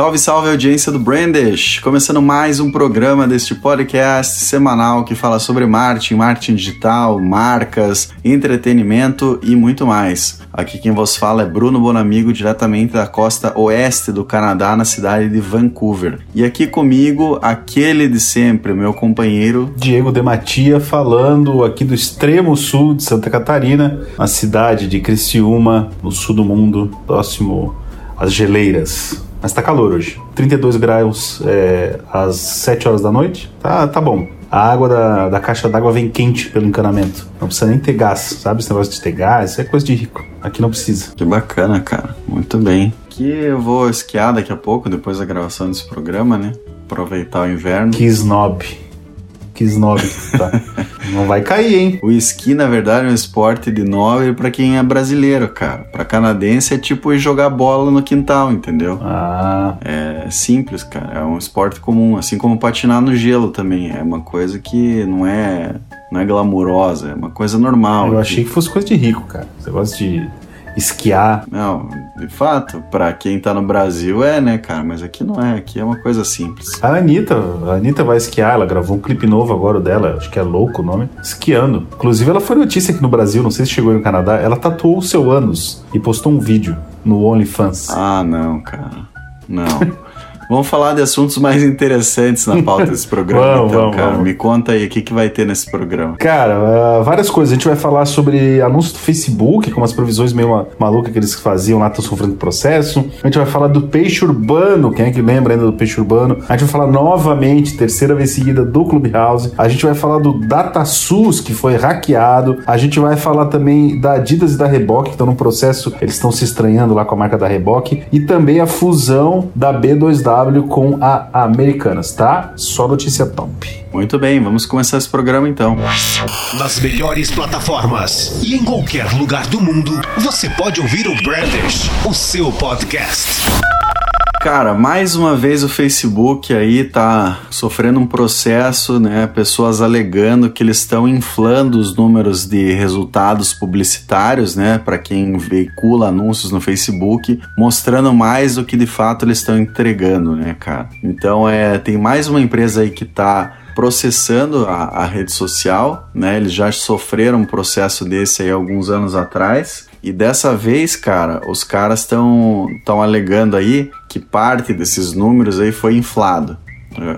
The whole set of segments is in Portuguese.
Salve, salve audiência do Brandish! Começando mais um programa deste podcast semanal que fala sobre marketing, marketing digital, marcas, entretenimento e muito mais. Aqui quem vos fala é Bruno Bonamigo, diretamente da costa oeste do Canadá, na cidade de Vancouver. E aqui comigo, aquele de sempre, meu companheiro Diego Dematia, falando aqui do extremo sul de Santa Catarina, na cidade de Criciúma, no sul do mundo, próximo às geleiras. Mas tá calor hoje. 32 graus é, às 7 horas da noite. Tá, tá bom. A água da, da caixa d'água vem quente pelo encanamento. Não precisa nem ter gás, sabe? Esse negócio de ter gás, é coisa de rico. Aqui não precisa. Que bacana, cara. Muito bem. Aqui eu vou esquiar daqui a pouco, depois da gravação desse programa, né? Aproveitar o inverno. Que snob. Que snob que tá. não vai cair, hein? O esqui, na verdade, é um esporte de nobre para quem é brasileiro, cara. Para canadense é tipo ir jogar bola no quintal, entendeu? Ah, É simples, cara. É um esporte comum, assim como patinar no gelo também. É uma coisa que não é não é glamurosa, é uma coisa normal. eu achei que fosse coisa de rico, cara. Você gosta de esquiar. Não, de fato, pra quem tá no Brasil é, né, cara? Mas aqui não é, aqui é uma coisa simples. A Anitta, a Anitta vai esquiar, ela gravou um clipe novo agora dela, acho que é louco o nome, esquiando. Inclusive, ela foi notícia aqui no Brasil, não sei se chegou no Canadá, ela tatuou o seu ânus e postou um vídeo no OnlyFans. Ah, não, cara. Não. Vamos falar de assuntos mais interessantes na pauta desse programa, Vamos, então, vamos, cara. vamos. Me conta aí, o que, que vai ter nesse programa? Cara, ah, várias coisas. A gente vai falar sobre anúncio do Facebook, com as previsões meio ma- malucas que eles faziam lá, estão sofrendo processo. A gente vai falar do peixe urbano, quem é que lembra ainda do peixe urbano? A gente vai falar novamente, terceira vez seguida, do Clubhouse. A gente vai falar do DataSUS, que foi hackeado. A gente vai falar também da Adidas e da Reebok, que estão no processo, eles estão se estranhando lá com a marca da Reebok. E também a fusão da B2W com a Americanas, tá? Só notícia top. Muito bem, vamos começar esse programa então. Nas melhores plataformas e em qualquer lugar do mundo, você pode ouvir o Brandish, o seu podcast. Cara, mais uma vez o Facebook aí tá sofrendo um processo, né? Pessoas alegando que eles estão inflando os números de resultados publicitários, né? Para quem veicula anúncios no Facebook, mostrando mais do que de fato eles estão entregando, né, cara? Então é, tem mais uma empresa aí que tá processando a, a rede social, né? Eles já sofreram um processo desse aí alguns anos atrás. E dessa vez, cara, os caras estão estão alegando aí que parte desses números aí foi inflado.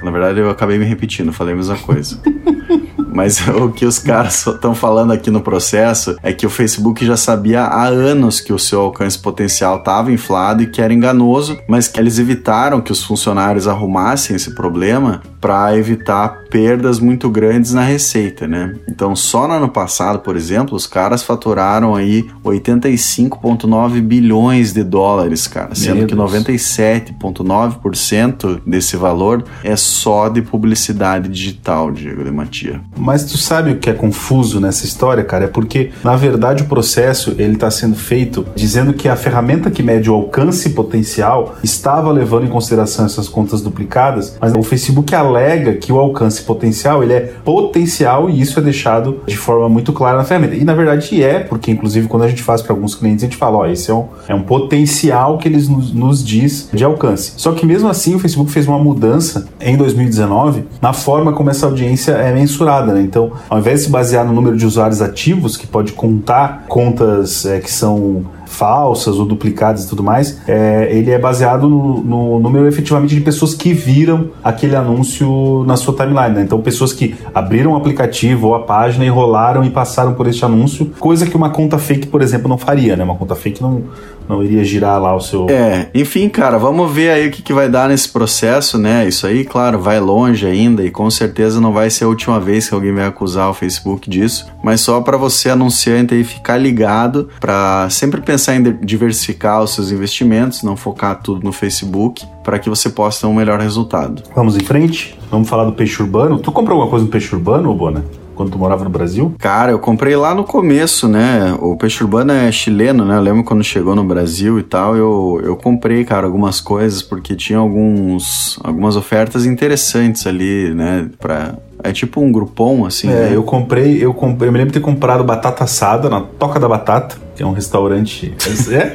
Na verdade, eu acabei me repetindo, falei a mesma coisa. Mas o que os caras estão falando aqui no processo é que o Facebook já sabia há anos que o seu alcance potencial estava inflado e que era enganoso, mas que eles evitaram que os funcionários arrumassem esse problema para evitar perdas muito grandes na receita, né? Então, só no ano passado, por exemplo, os caras faturaram aí 85,9 bilhões de dólares, cara, sendo Meu que Deus. 97,9% desse valor é só de publicidade digital, Diego de Matia. Mas tu sabe o que é confuso nessa história, cara? É porque, na verdade, o processo ele está sendo feito dizendo que a ferramenta que mede o alcance potencial estava levando em consideração essas contas duplicadas, mas o Facebook alega que o alcance potencial ele é potencial e isso é deixado de forma muito clara na ferramenta. E na verdade é, porque inclusive quando a gente faz para alguns clientes a gente fala, ó, esse é um, é um potencial que eles nos, nos diz de alcance. Só que mesmo assim o Facebook fez uma mudança em 2019 na forma como essa audiência é mensurada, né? Então, ao invés de se basear no número de usuários ativos, que pode contar contas é, que são falsas ou duplicadas e tudo mais, é, ele é baseado no, no número efetivamente de pessoas que viram aquele anúncio na sua timeline. Né? Então, pessoas que abriram o aplicativo ou a página e rolaram e passaram por este anúncio, coisa que uma conta fake, por exemplo, não faria. Né? Uma conta fake não, não iria girar lá o seu. É, enfim, cara, vamos ver aí o que, que vai dar nesse processo, né? Isso aí, claro, vai longe ainda e com certeza não vai ser a última vez que alguém vai acusar o Facebook disso, mas só para você anunciante aí ficar ligado para sempre pensar em diversificar os seus investimentos, não focar tudo no Facebook, para que você possa ter um melhor resultado. Vamos em frente? Vamos falar do peixe urbano. Tu comprou alguma coisa no peixe urbano, Bona? quando tu morava no Brasil? Cara, eu comprei lá no começo, né? O peixe urbano é chileno, né? Eu lembro quando chegou no Brasil e tal, eu, eu comprei, cara, algumas coisas porque tinha alguns, algumas ofertas interessantes ali, né? Pra, é tipo um grupom, assim. É, né? eu comprei, eu comprei, eu me lembro de ter comprado batata assada na Toca da Batata, que é um restaurante. É?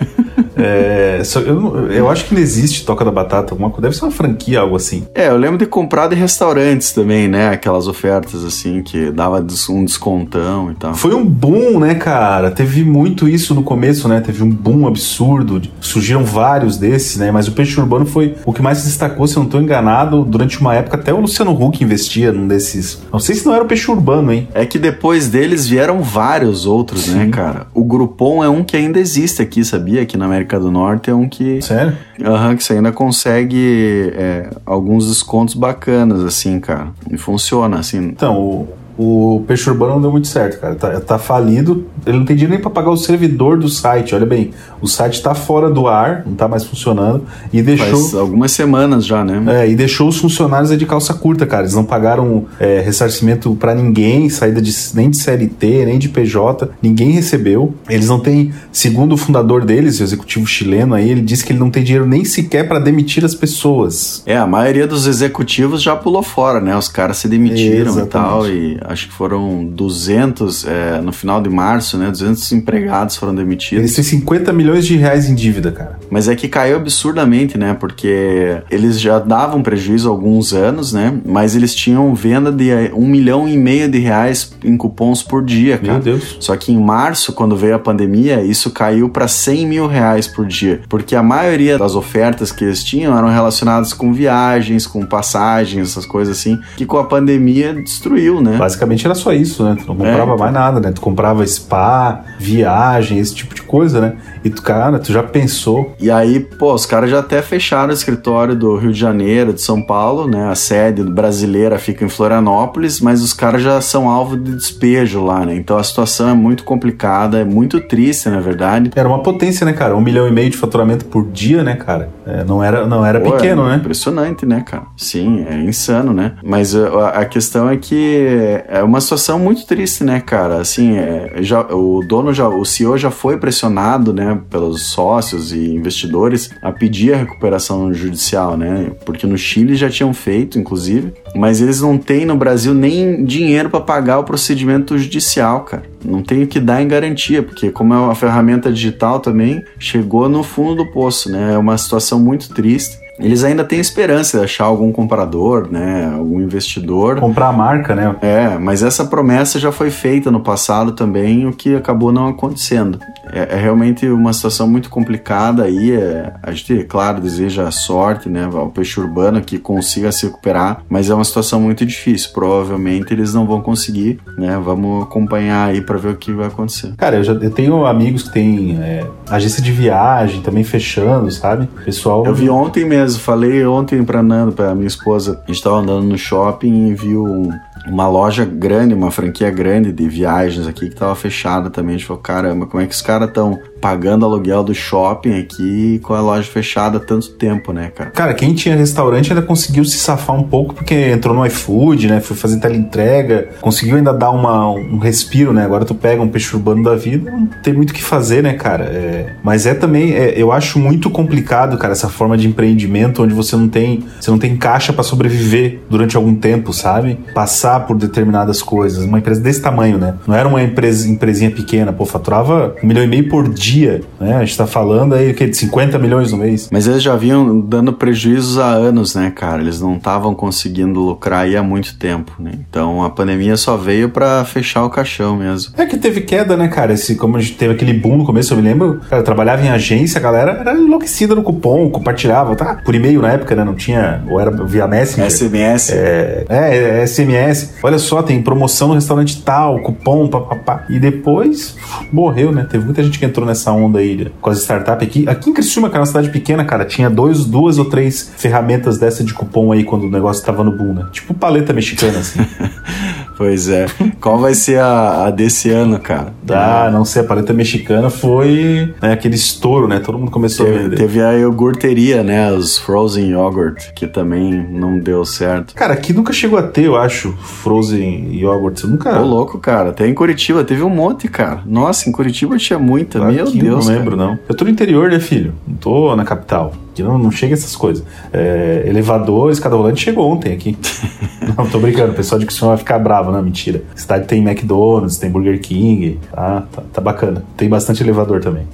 É eu, eu acho que não existe Toca da Batata, alguma coisa. Deve ser uma franquia, algo assim. É, eu lembro de comprar de restaurantes também, né? Aquelas ofertas assim que dava um descontão e tal. Foi um boom, né, cara? Teve muito isso no começo, né? Teve um boom absurdo. Surgiram vários desses, né? Mas o peixe urbano foi o que mais se destacou, se eu não estou enganado, durante uma época até o Luciano Huck investia num desses. Não sei se não era o peixe urbano, hein? É que depois deles vieram vários outros, né, Sim. né, cara? O Groupon é um que ainda existe aqui, sabia? Aqui na América do Norte é um que. Sério? Aham, uhum, que você ainda consegue é, alguns descontos bacanas, assim, cara. E funciona, assim. Então, o o peixe urbano não deu muito certo, cara. Tá, tá falido. Ele não tem dinheiro nem para pagar o servidor do site. Olha bem, o site tá fora do ar, não tá mais funcionando. E deixou. Faz algumas semanas já, né? É, e deixou os funcionários de calça curta, cara. Eles não pagaram é, ressarcimento para ninguém, saída de, nem de CLT, nem de PJ. Ninguém recebeu. Eles não têm, segundo o fundador deles, o executivo chileno aí, ele disse que ele não tem dinheiro nem sequer para demitir as pessoas. É, a maioria dos executivos já pulou fora, né? Os caras se demitiram Exatamente. e tal. E acho que foram 200 é, no final de março, né? 200 empregados foram demitidos. Eles têm 50 milhões de reais em dívida, cara. Mas é que caiu absurdamente, né? Porque eles já davam prejuízo há alguns anos, né? Mas eles tinham venda de um milhão e meio de reais em cupons por dia, cara. Meu Deus. Só que em março, quando veio a pandemia, isso caiu para 100 mil reais por dia. Porque a maioria das ofertas que eles tinham eram relacionadas com viagens, com passagens, essas coisas assim, que com a pandemia destruiu, né? Basicamente era só isso, né? Tu não comprava é. mais nada, né? Tu comprava spa, viagem, esse tipo de coisa, né? E tu, cara, tu já pensou. E aí, pô, os caras já até fecharam o escritório do Rio de Janeiro, de São Paulo, né? A sede brasileira fica em Florianópolis, mas os caras já são alvo de despejo lá, né? Então a situação é muito complicada, é muito triste, na verdade. Era uma potência, né, cara? Um milhão e meio de faturamento por dia, né, cara? É, não era, não era pô, pequeno, é né? Impressionante, né, cara? Sim, é insano, né? Mas a, a questão é que é uma situação muito triste, né, cara? Assim, é, já, o dono já, o CEO já foi pressionado, né, pelos sócios e investidores a pedir a recuperação judicial, né? Porque no Chile já tinham feito, inclusive, mas eles não têm no Brasil nem dinheiro para pagar o procedimento judicial, cara. Não tem o que dar em garantia, porque como é uma ferramenta digital também, chegou no fundo do poço, né? É uma situação muito triste eles ainda têm esperança de achar algum comprador, né, algum investidor. Comprar a marca, né? É, mas essa promessa já foi feita no passado também, o que acabou não acontecendo. É, é realmente uma situação muito complicada aí. É, a gente, claro, deseja sorte, né, ao peixe urbano que consiga se recuperar, mas é uma situação muito difícil. Provavelmente eles não vão conseguir, né? Vamos acompanhar aí para ver o que vai acontecer. Cara, eu já eu tenho amigos que têm é, agência de viagem também fechando, sabe? Pessoal. Eu vi ontem mesmo mesmo, falei ontem pra Nando, pra minha esposa, a gente tava andando no shopping e viu uma loja grande, uma franquia grande de viagens aqui que tava fechada também. A gente falou, caramba, como é que os caras estão pagando aluguel do shopping aqui com a loja fechada há tanto tempo, né, cara? Cara, quem tinha restaurante ainda conseguiu se safar um pouco porque entrou no iFood, né? Foi fazer teleentrega, conseguiu ainda dar uma, um respiro, né? Agora tu pega um peixe urbano da vida, não tem muito o que fazer, né, cara? É, mas é também, é, eu acho muito complicado, cara, essa forma de empreendimento onde você não tem, você não tem caixa para sobreviver durante algum tempo, sabe? Passar por determinadas coisas. Uma empresa desse tamanho, né? Não era uma empresa, empresinha pequena, pô, faturava um milhão e meio por dia dia, né? A gente tá falando aí que de 50 milhões no mês. Mas eles já vinham dando prejuízos há anos, né, cara? Eles não estavam conseguindo lucrar aí há muito tempo, né? Então a pandemia só veio para fechar o caixão mesmo. É que teve queda, né, cara? Esse, como a gente teve aquele boom no começo, eu me lembro, cara, eu trabalhava em agência, a galera era enlouquecida no cupom, compartilhava, tá? Por e-mail na época, né? Não tinha, ou era via Messenger. SMS. É, é, é SMS. Olha só, tem promoção no restaurante tal, cupom, papapá. E depois morreu, né? Teve muita gente que entrou nessa essa onda aí com as startups aqui. Aqui em Criciúma, que é uma cidade pequena, cara, tinha dois, duas ou três ferramentas dessa de cupom aí quando o negócio tava no boom, né? Tipo paleta mexicana, assim. Pois é. Qual vai ser a, a desse ano, cara? Ah, não sei, a paleta mexicana foi né, aquele estouro, né? Todo mundo começou a Teve, vender. teve a iogurteria, né? Os frozen yogurt, que também não deu certo. Cara, aqui nunca chegou a ter, eu acho, Frozen Yogurt. Eu nunca. Ô, louco, cara. Até em Curitiba teve um monte, cara. Nossa, em Curitiba tinha muita. Meu Aqui Deus, Não cara. lembro, não. Eu tô no interior, né, filho? Não tô na capital. Não, não chega essas coisas. É, elevador, escada rolante chegou ontem aqui. não, tô brincando. O pessoal de Criciúma vai ficar bravo, não, mentira. A cidade tem McDonald's, tem Burger King. Tá, tá, tá bacana. Tem bastante elevador também.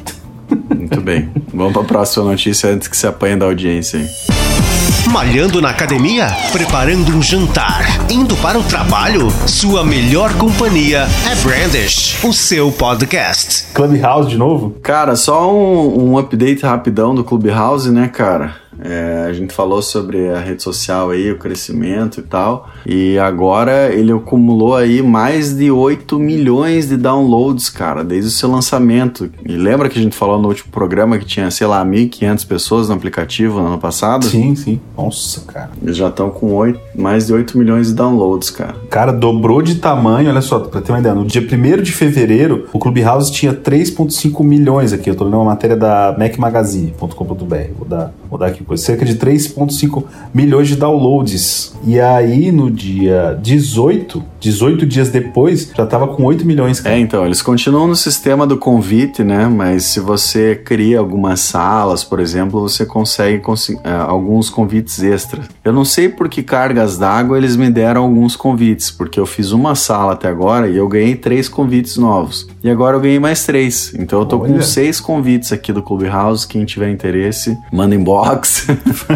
Muito bem. Vamos pra próxima notícia antes que se apanhe da audiência aí. Malhando na academia? Preparando um jantar? Indo para o trabalho? Sua melhor companhia é Brandish, o seu podcast. Clubhouse de novo? Cara, só um, um update rapidão do Clubhouse, né, cara? É, a gente falou sobre a rede social aí, o crescimento e tal. E agora ele acumulou aí mais de 8 milhões de downloads, cara, desde o seu lançamento. E lembra que a gente falou no último programa que tinha, sei lá, 1.500 pessoas no aplicativo no ano passado? Sim, sim. Nossa, cara. Eles já estão com 8, mais de 8 milhões de downloads, cara. Cara, dobrou de tamanho, olha só, pra ter uma ideia. No dia 1 de fevereiro, o Clubhouse tinha 3,5 milhões aqui. Eu tô lendo uma matéria da macmagazine.com.br. Vou dar, vou dar aqui, cerca de 3,5 milhões de downloads. E aí, no dia 18, 18 dias depois, já tava com 8 milhões. Cara. É, então, eles continuam no sistema do convite, né? Mas se você cria algumas salas, por exemplo, você consegue é, alguns convites extras. Eu não sei por que cargas d'água eles me deram alguns convites, porque eu fiz uma sala até agora e eu ganhei três convites novos. E agora eu ganhei mais três. Então eu tô com Olha. seis convites aqui do Clubhouse. Quem tiver interesse, manda inbox.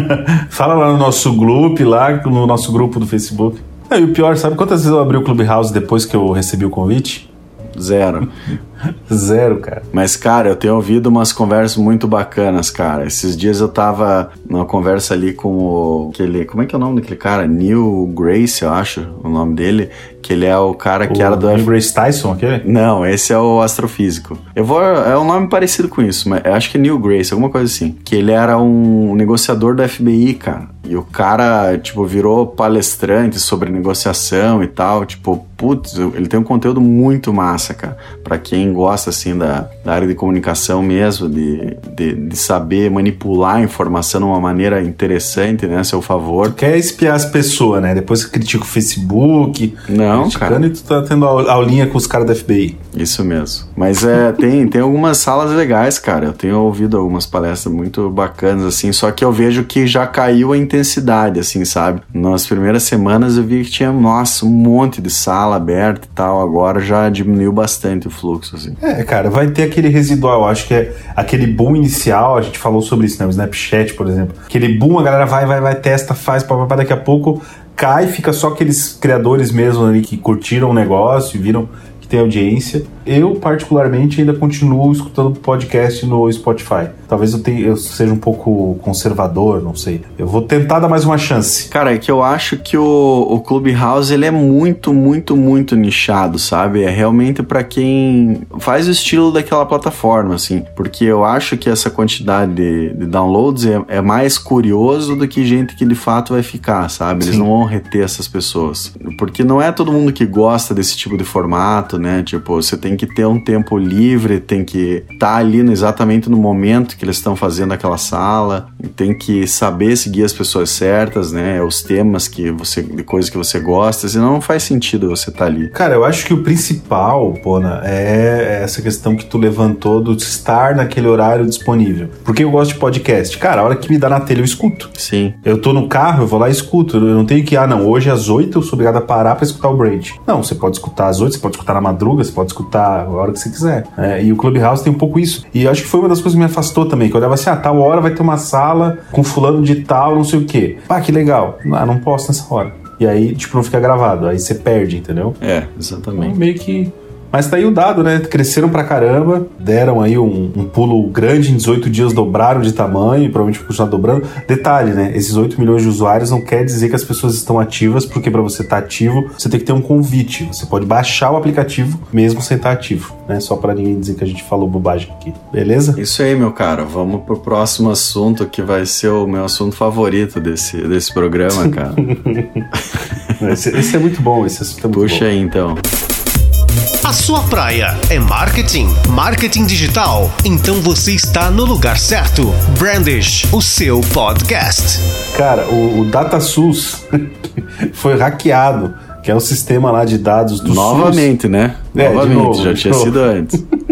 Fala lá no nosso grupo, lá no nosso grupo do Facebook. É, e o pior, sabe quantas vezes eu abri o Clubhouse depois que eu recebi o convite? Zero. Zero, cara. Mas, cara, eu tenho ouvido umas conversas muito bacanas, cara. Esses dias eu tava numa conversa ali com o. Aquele, como é que é o nome daquele cara? Neil Grace, eu acho o nome dele. Que ele é o cara que o era do F... Grace Tyson, aquele? Não, esse é o astrofísico. Eu vou. É um nome parecido com isso, mas acho que é Neil Grace, alguma coisa assim. Que ele era um negociador do FBI, cara. E o cara, tipo, virou palestrante sobre negociação e tal. Tipo, putz, ele tem um conteúdo muito massa, cara. Pra quem gosta, assim, da, da área de comunicação mesmo, de, de, de saber manipular a informação de uma maneira interessante, né, a seu favor. Quer espiar as pessoas, né? Depois critica o Facebook. Não, criticando cara. e tu tá tendo aul- aulinha com os caras da FBI. Isso mesmo. Mas é, tem, tem algumas salas legais, cara. Eu tenho ouvido algumas palestras muito bacanas, assim, só que eu vejo que já caiu a intensidade, assim, sabe? Nas primeiras semanas eu vi que tinha, nossa, um monte de sala aberta e tal. Agora já diminuiu bastante o fluxo, assim. É, cara, vai ter aquele residual. Acho que é aquele boom inicial. A gente falou sobre isso, né? O Snapchat, por exemplo. Aquele boom, a galera vai, vai, vai, testa, faz, papapá, daqui a pouco cai, fica só aqueles criadores mesmo ali que curtiram o negócio e viram que tem audiência. Eu, particularmente, ainda continuo escutando podcast no Spotify. Talvez eu, tenha, eu seja um pouco conservador, não sei. Eu vou tentar dar mais uma chance. Cara, é que eu acho que o, o Clubhouse ele é muito, muito, muito nichado, sabe? É realmente pra quem faz o estilo daquela plataforma, assim. Porque eu acho que essa quantidade de, de downloads é, é mais curioso do que gente que de fato vai ficar, sabe? Eles Sim. não vão reter essas pessoas. Porque não é todo mundo que gosta desse tipo de formato, né? Tipo, você tem que ter um tempo livre, tem que estar ali no- exatamente no momento que eles estão fazendo aquela sala, tem que saber seguir as pessoas certas, né? Os temas que você, de coisas que você gosta, senão não faz sentido você estar ali. Cara, eu acho que o principal, Pona, é essa questão que tu levantou do estar naquele horário disponível. Porque eu gosto de podcast. Cara, a hora que me dá na telha eu escuto. Sim. Eu tô no carro, eu vou lá e escuto. Eu não tenho que, ah, não, hoje às 8 eu sou obrigado a parar pra escutar o Braid. Não, você pode escutar às 8, você pode escutar na madruga, você pode escutar a hora que você quiser. É, e o Clubhouse tem um pouco isso. E eu acho que foi uma das coisas que me afastou também, que eu olhava assim, ah, tal hora vai ter uma sala com fulano de tal, não sei o quê. Ah, que legal. Ah, não posso nessa hora. E aí, tipo, não fica gravado. Aí você perde, entendeu? É, Então, exatamente. meio que Mas tá aí o dado, né? Cresceram pra caramba, deram aí um, um pulo grande, em 18 dias dobraram de tamanho e provavelmente continuar dobrando. Detalhe, né? Esses 8 milhões de usuários não quer dizer que as pessoas estão ativas, porque para você estar tá ativo, você tem que ter um convite. Você pode baixar o aplicativo mesmo sem estar tá ativo, né? Só para ninguém dizer que a gente falou bobagem aqui, beleza? Isso aí, meu cara. Vamos pro próximo assunto que vai ser o meu assunto favorito desse, desse programa, cara. esse, esse, é muito bom, esse assunto é muito Puxa bom. aí, então. A sua praia é marketing, marketing digital. Então você está no lugar certo. Brandish, o seu podcast. Cara, o, o DataSUS foi hackeado, que é o sistema lá de dados do Novamente, SUS. né? É, Novamente, novo, já tinha sido antes.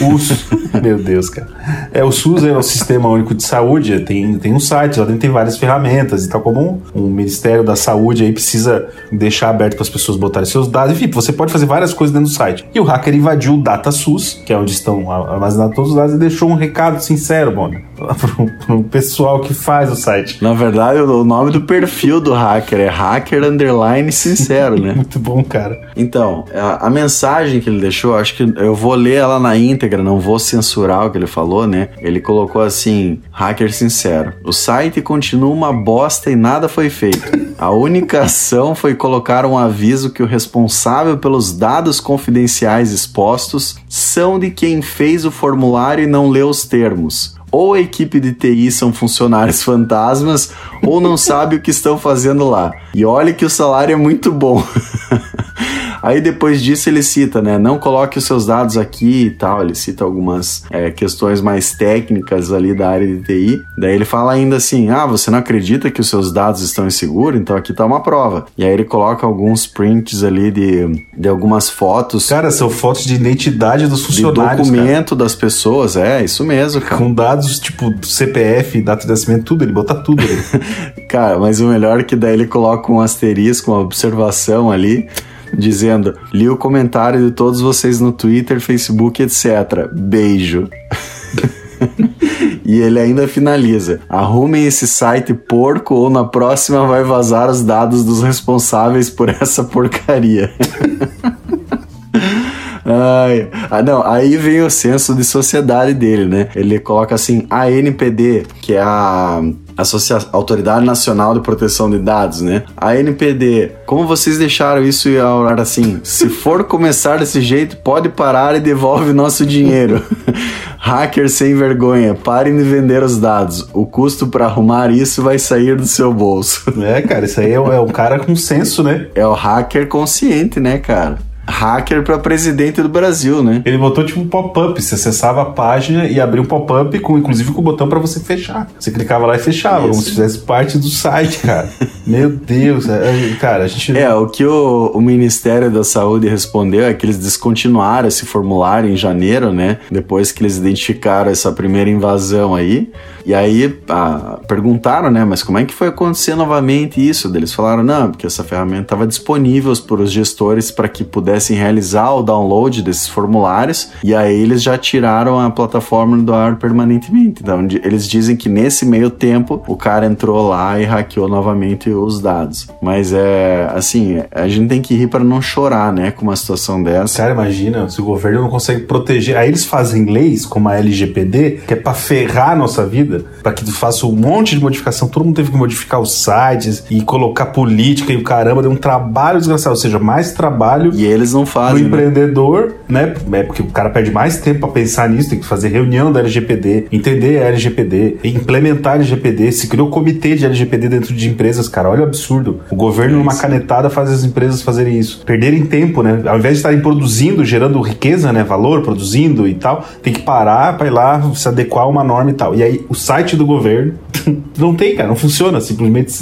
O, meu Deus, cara. É, o SUS é o Sistema Único de Saúde, tem, tem um site, lá dentro tem várias ferramentas e tal, como um, Ministério da Saúde aí precisa deixar aberto para as pessoas botarem seus dados. Enfim, você pode fazer várias coisas dentro do site. E o hacker invadiu o DataSUS, que é onde estão armazenados todos os dados, e deixou um recado sincero, mano, para o pessoal que faz o site. Na verdade, o nome do perfil do hacker é hacker underline sincero, né? Muito bom, cara. Então, a, a mensagem que ele deixou, acho que eu vou ler ela na íntegra, não vou censurar o que ele falou, né? Ele colocou assim: hacker sincero. O site continua uma bosta e nada foi feito. A única ação foi colocar um aviso que o responsável pelos dados confidenciais expostos são de quem fez o formulário e não leu os termos ou a equipe de TI são funcionários fantasmas ou não sabe o que estão fazendo lá. E olha que o salário é muito bom. Aí depois disso ele cita, né? Não coloque os seus dados aqui e tal. Ele cita algumas é, questões mais técnicas ali da área de TI. Daí ele fala ainda assim: ah, você não acredita que os seus dados estão inseguros? Então aqui tá uma prova. E aí ele coloca alguns prints ali de, de algumas fotos. Cara, são fotos de identidade dos funcionários. De documento cara. das pessoas, é, isso mesmo, cara. Com dados tipo CPF, data de nascimento, tudo, ele bota tudo ali. cara, mas o melhor é que daí ele coloca um asterisco, uma observação ali dizendo: li o comentário de todos vocês no Twitter, Facebook, etc. Beijo. e ele ainda finaliza: arrumem esse site porco ou na próxima vai vazar os dados dos responsáveis por essa porcaria. Ai, ah, não, aí vem o senso de sociedade dele, né? Ele coloca assim: a NPD, que é a Associa Autoridade Nacional de Proteção de Dados, né? A NPD, como vocês deixaram isso e orar assim? Se for começar desse jeito, pode parar e devolve nosso dinheiro. Hacker sem vergonha, parem de vender os dados. O custo para arrumar isso vai sair do seu bolso. É, cara, isso aí é, é um cara com senso, né? É o hacker consciente, né, cara? Hacker para presidente do Brasil, né? Ele botou tipo um pop-up, você acessava a página e abria um pop-up com inclusive com o botão para você fechar. Você clicava lá e fechava, Isso. como se fizesse parte do site, cara. Meu Deus, é, cara, a gente É, o que o, o Ministério da Saúde respondeu é que eles descontinuaram esse formulário em janeiro, né? Depois que eles identificaram essa primeira invasão aí. E aí ah, perguntaram, né, mas como é que foi acontecer novamente isso? Eles falaram, não, porque essa ferramenta estava disponível para os gestores para que pudessem realizar o download desses formulários, e aí eles já tiraram a plataforma do ar permanentemente. Então eles dizem que nesse meio tempo o cara entrou lá e hackeou novamente os dados. Mas é assim, a gente tem que rir para não chorar, né, com uma situação dessa. Cara, imagina, se o governo não consegue proteger, aí eles fazem leis como a LGPD, que é para ferrar a nossa vida para que tu faça um monte de modificação. Todo mundo teve que modificar os sites e colocar política e o caramba, deu um trabalho desgraçado, ou seja, mais trabalho. E eles não fazem. Pro né? empreendedor, né? É porque o cara perde mais tempo para pensar nisso, tem que fazer reunião da LGPD, entender a LGPD, implementar a LGPD. Se criou comitê de LGPD dentro de empresas, cara, olha o absurdo. O governo, numa canetada, faz as empresas fazerem isso. Perderem tempo, né? Ao invés de estarem produzindo, gerando riqueza, né? Valor, produzindo e tal, tem que parar para ir lá se adequar a uma norma e tal. E aí o site do governo. não tem, cara, não funciona. Simplesmente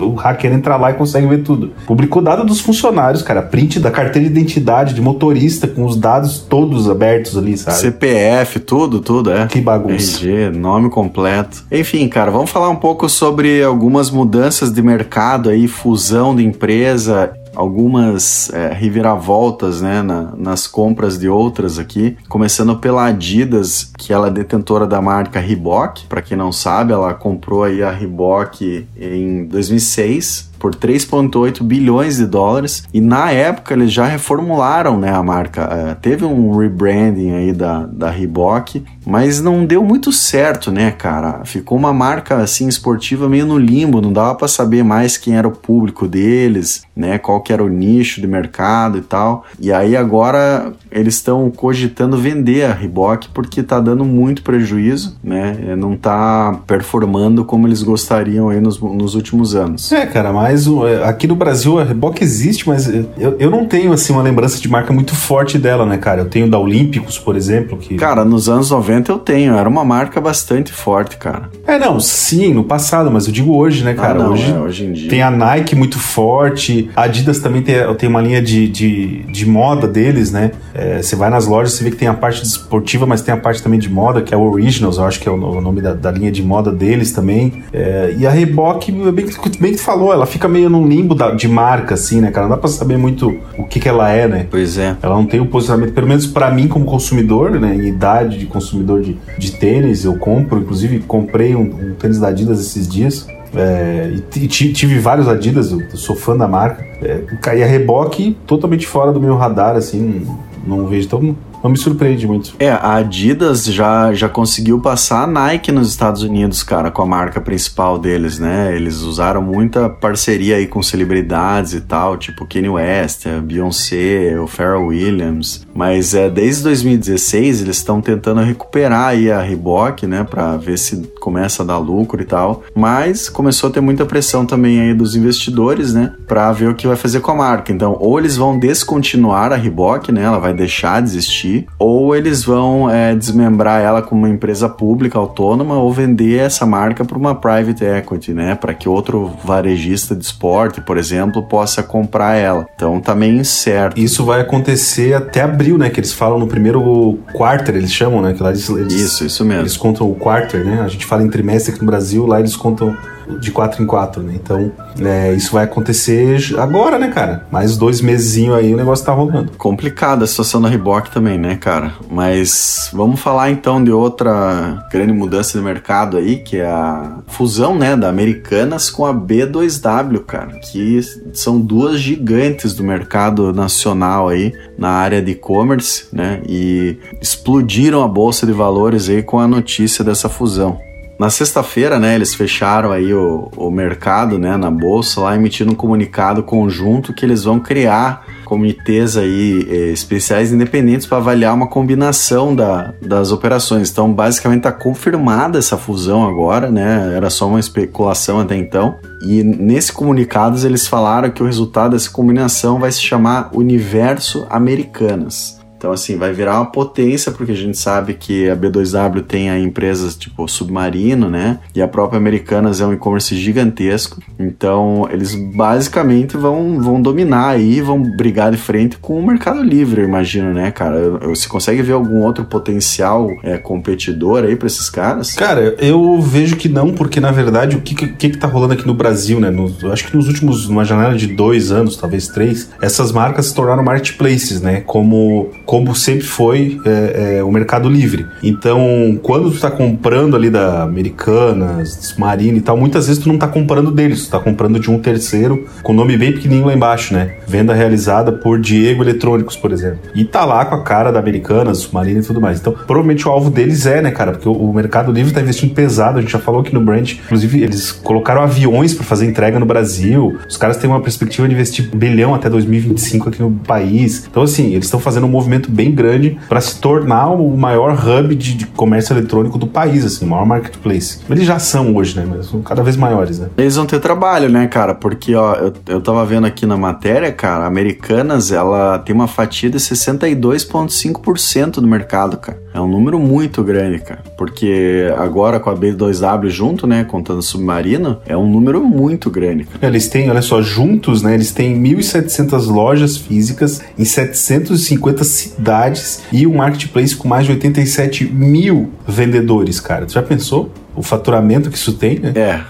o hacker entra lá e consegue ver tudo. Publicou dado dos funcionários, cara. Print da carteira de identidade de motorista com os dados todos abertos ali, sabe? CPF, tudo, tudo, é. Que bagunça. RG, nome completo. Enfim, cara, vamos falar um pouco sobre algumas mudanças de mercado aí, fusão de empresa algumas é, reviravoltas né, na, nas compras de outras aqui, começando pela Adidas, que ela é detentora da marca Reebok. Para quem não sabe, ela comprou aí a Reebok em 2006 por 3,8 bilhões de dólares. E na época eles já reformularam né, a marca. É, teve um rebranding aí da, da Reebok, mas não deu muito certo, né, cara? Ficou uma marca assim esportiva meio no limbo, não dava para saber mais quem era o público deles, né? Qual que era o nicho de mercado e tal. E aí agora eles estão cogitando vender a Reebok porque tá dando muito prejuízo, né? Não tá performando como eles gostariam aí nos, nos últimos anos. É, cara, mas é, aqui no Brasil a Reebok existe, mas eu, eu não tenho assim uma lembrança de marca muito forte dela, né, cara? Eu tenho da Olímpicos, por exemplo, que Cara, nos anos 90 eu tenho, era uma marca bastante forte, cara. É, não, sim, no passado, mas eu digo hoje, né, cara? Ah, não, hoje, é, hoje em dia. tem a Nike muito forte, a Adidas também tem, tem uma linha de, de, de moda deles, né? É, você vai nas lojas, você vê que tem a parte esportiva, mas tem a parte também de moda, que é o Originals, eu acho que é o, o nome da, da, linha de moda deles também. É, e a Reebok, bem, bem que falou, ela fica meio num limbo da, de marca, assim, né, cara? Não dá pra saber muito o que, que ela é, né? Pois é. Ela não tem o posicionamento, pelo menos para mim como consumidor, né, em idade de consumidor de, de tênis, eu compro, inclusive comprei um, um tênis da Adidas esses dias. É, e tive vários Adidas, sou fã da marca. É, e a Reebok totalmente fora do meu radar, assim, não vejo tão não me surpreende muito. É, a Adidas já, já conseguiu passar a Nike nos Estados Unidos, cara, com a marca principal deles, né? Eles usaram muita parceria aí com celebridades e tal, tipo Kanye West, Beyoncé, o Pharrell Williams. Mas é, desde 2016 eles estão tentando recuperar aí a Reebok, né, para ver se começa a dar lucro e tal. Mas começou a ter muita pressão também aí dos investidores, né, para ver o que vai fazer com a marca. Então, ou eles vão descontinuar a Reebok, né, ela vai deixar de existir ou eles vão é, desmembrar ela como uma empresa pública autônoma ou vender essa marca para uma private equity, né? Para que outro varejista de esporte, por exemplo, possa comprar ela. Então tá meio incerto. Isso vai acontecer até abril, né? Que eles falam no primeiro quarter, eles chamam, né? Que lá eles, eles, isso, isso mesmo. Eles contam o quarter, né? A gente fala em trimestre aqui no Brasil, lá eles contam de 4 em 4, né? Então, é, isso vai acontecer agora, né, cara? Mais dois meses aí o negócio tá rolando. Complicada a situação da Reebok também, né, cara? Mas vamos falar então de outra grande mudança de mercado aí, que é a fusão, né, da Americanas com a B2W, cara, que são duas gigantes do mercado nacional aí na área de e-commerce, né? E explodiram a bolsa de valores aí com a notícia dessa fusão. Na sexta-feira, né, eles fecharam aí o, o mercado, né, na bolsa, lá emitindo um comunicado conjunto que eles vão criar comitês aí eh, especiais independentes para avaliar uma combinação da, das operações. Então, basicamente está confirmada essa fusão agora, né? Era só uma especulação até então. E nesse comunicado eles falaram que o resultado dessa combinação vai se chamar Universo Americanas. Então, assim, vai virar uma potência, porque a gente sabe que a B2W tem a empresas tipo Submarino, né? E a própria Americanas é um e-commerce gigantesco. Então, eles basicamente vão, vão dominar aí, vão brigar de frente com o Mercado Livre, eu imagino, né, cara? Você consegue ver algum outro potencial é, competidor aí para esses caras? Cara, eu vejo que não, porque na verdade o que, que, que tá rolando aqui no Brasil, né? No, acho que nos últimos, numa janela de dois anos, talvez três, essas marcas se tornaram marketplaces, né? Como como sempre foi é, é, o Mercado Livre. Então, quando tu tá comprando ali da Americanas, Marine e tal, muitas vezes tu não tá comprando deles, tu tá comprando de um terceiro com nome bem pequenininho lá embaixo, né? Venda realizada por Diego Eletrônicos, por exemplo. E tá lá com a cara da Americanas, Marine e tudo mais. Então, provavelmente o alvo deles é, né, cara? Porque o, Mercado Livre tá investindo pesado, a gente já falou aqui no Brand. Inclusive, eles colocaram aviões para fazer entrega no Brasil. Os caras têm uma perspectiva de investir bilhão até 2025 aqui no país. Então, assim, eles estão fazendo um movimento movimento bem grande para se tornar o maior hub de, de, comércio eletrônico do país, assim, o maior marketplace. Eles já são hoje, né? Mas são cada vez maiores, né? Eles vão ter trabalho, né, cara? Porque, ó, eu, eu tava vendo aqui na matéria, cara, Americanas, ela tem uma fatia de 62,5% do mercado, cara. É um número muito grande, cara. Porque agora com a B2W junto, né, contando Submarino, é um número muito grande, cara. Eles têm, olha só, juntos, né, eles têm 1.700 lojas físicas em 750 cidades cidades e um marketplace com mais de 87 mil vendedores, cara. Já pensou? o faturamento que isso tem, né? É,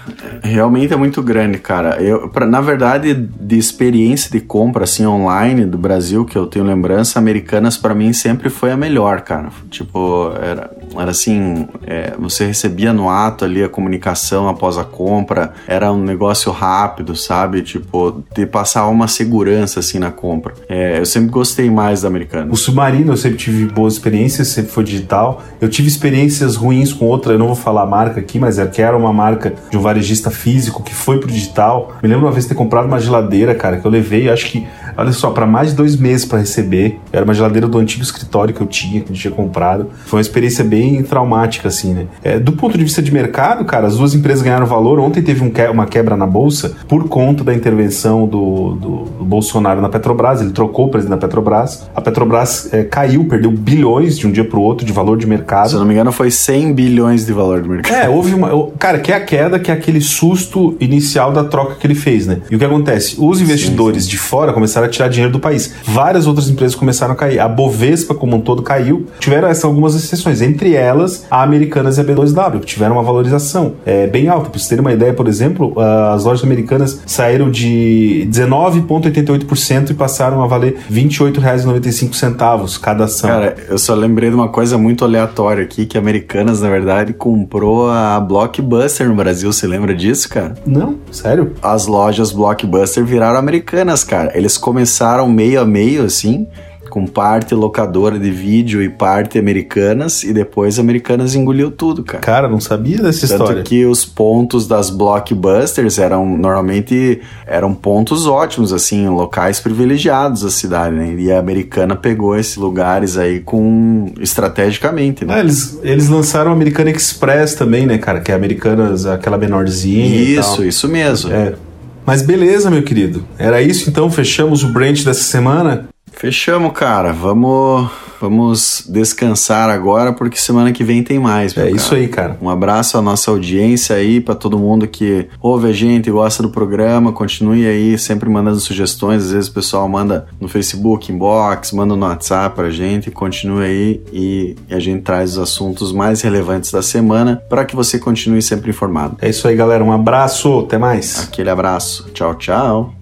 realmente é muito grande, cara. Eu, pra, na verdade, de experiência de compra assim online do Brasil, que eu tenho lembrança, Americanas para mim sempre foi a melhor, cara. Tipo, era, era assim, é, você recebia no ato ali a comunicação após a compra, era um negócio rápido, sabe? Tipo, de passar uma segurança assim na compra. É, eu sempre gostei mais da Americana. O Submarino eu sempre tive boas experiências, sempre foi digital. Eu tive experiências ruins com outra, eu não vou falar a marca aqui, mas é que era uma marca de um varejista físico que foi pro digital. Me lembro uma vez ter comprado uma geladeira, cara, que eu levei, acho que, olha só, para mais de dois meses para receber. Era uma geladeira do antigo escritório que eu tinha, que eu tinha comprado. Foi uma experiência bem traumática, assim, né? É, do ponto de vista de mercado, cara, as duas empresas ganharam valor. Ontem teve um que, uma quebra na bolsa por conta da intervenção do, do, do, Bolsonaro na Petrobras. Ele trocou o presidente da Petrobras. A Petrobras é, caiu, perdeu bilhões de um dia para o outro de valor de mercado. Se eu não me engano, foi 100 bilhões de valor de mercado. É, houve uma. Cara, que é a queda, que é aquele susto inicial da troca que ele fez, né? E o que acontece? Os investidores sim, sim. de fora começaram a tirar dinheiro do país. Várias outras empresas começaram a cair. A Bovespa, como um todo, caiu. Tiveram essas algumas exceções, entre elas a Americanas e a B2W, que tiveram uma valorização é, bem alta. Para vocês terem uma ideia, por exemplo, as lojas americanas saíram de 19,88% e passaram a valer R$ 28,95 cada ação. Cara, eu só lembrei de uma coisa muito aleatória aqui, que a Americanas, na verdade, comprou a Blockbuster no Brasil. Você lembra disso, cara? Não, sério? As lojas Blockbuster viraram americanas, cara. Eles começaram meio a meio, assim, com parte locadora de vídeo e parte americanas, e depois americanas engoliu tudo, cara. Cara, não sabia dessa Tanto história. que os pontos das blockbusters eram normalmente eram pontos ótimos, assim, locais privilegiados da cidade, né? E a americana pegou esses lugares aí com estrategicamente, né? Ah, eles, eles lançaram o Americana Express também, né, cara? Que é Americanas, aquela menorzinha. Isso, isso mesmo. É. Mas beleza, meu querido. Era isso então, fechamos o brand dessa semana. Fechamos, cara. Vamos Vamos descansar agora porque semana que vem tem mais. É cara. isso aí, cara. Um abraço à nossa audiência aí, para todo mundo que ouve a gente, gosta do programa. Continue aí sempre mandando sugestões. Às vezes o pessoal manda no Facebook, inbox, manda no WhatsApp pra gente. Continue aí e a gente traz os assuntos mais relevantes da semana para que você continue sempre informado. É isso aí, galera. Um abraço. Até mais. Aquele abraço. Tchau, tchau.